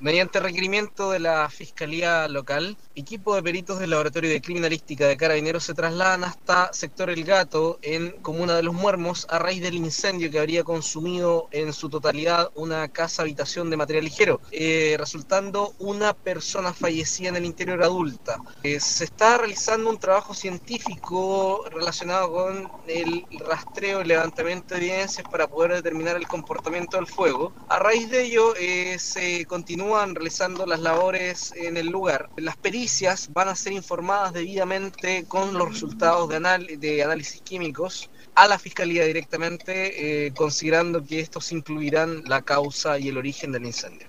Mediante requerimiento de la Fiscalía Local, equipo de peritos del Laboratorio de Criminalística de Carabineros se trasladan hasta sector El Gato, en Comuna de los Muermos, a raíz del incendio que habría consumido en su totalidad una casa habitación de material ligero, eh, resultando una persona fallecida en el interior adulta. Eh, se está realizando un trabajo científico relacionado con el rastreo y levantamiento de evidencias para poder determinar el comportamiento del fuego. A raíz de ello, eh, se continúa realizando las labores en el lugar. Las pericias van a ser informadas debidamente con los resultados de, de análisis químicos a la Fiscalía directamente, eh, considerando que estos incluirán la causa y el origen del incendio.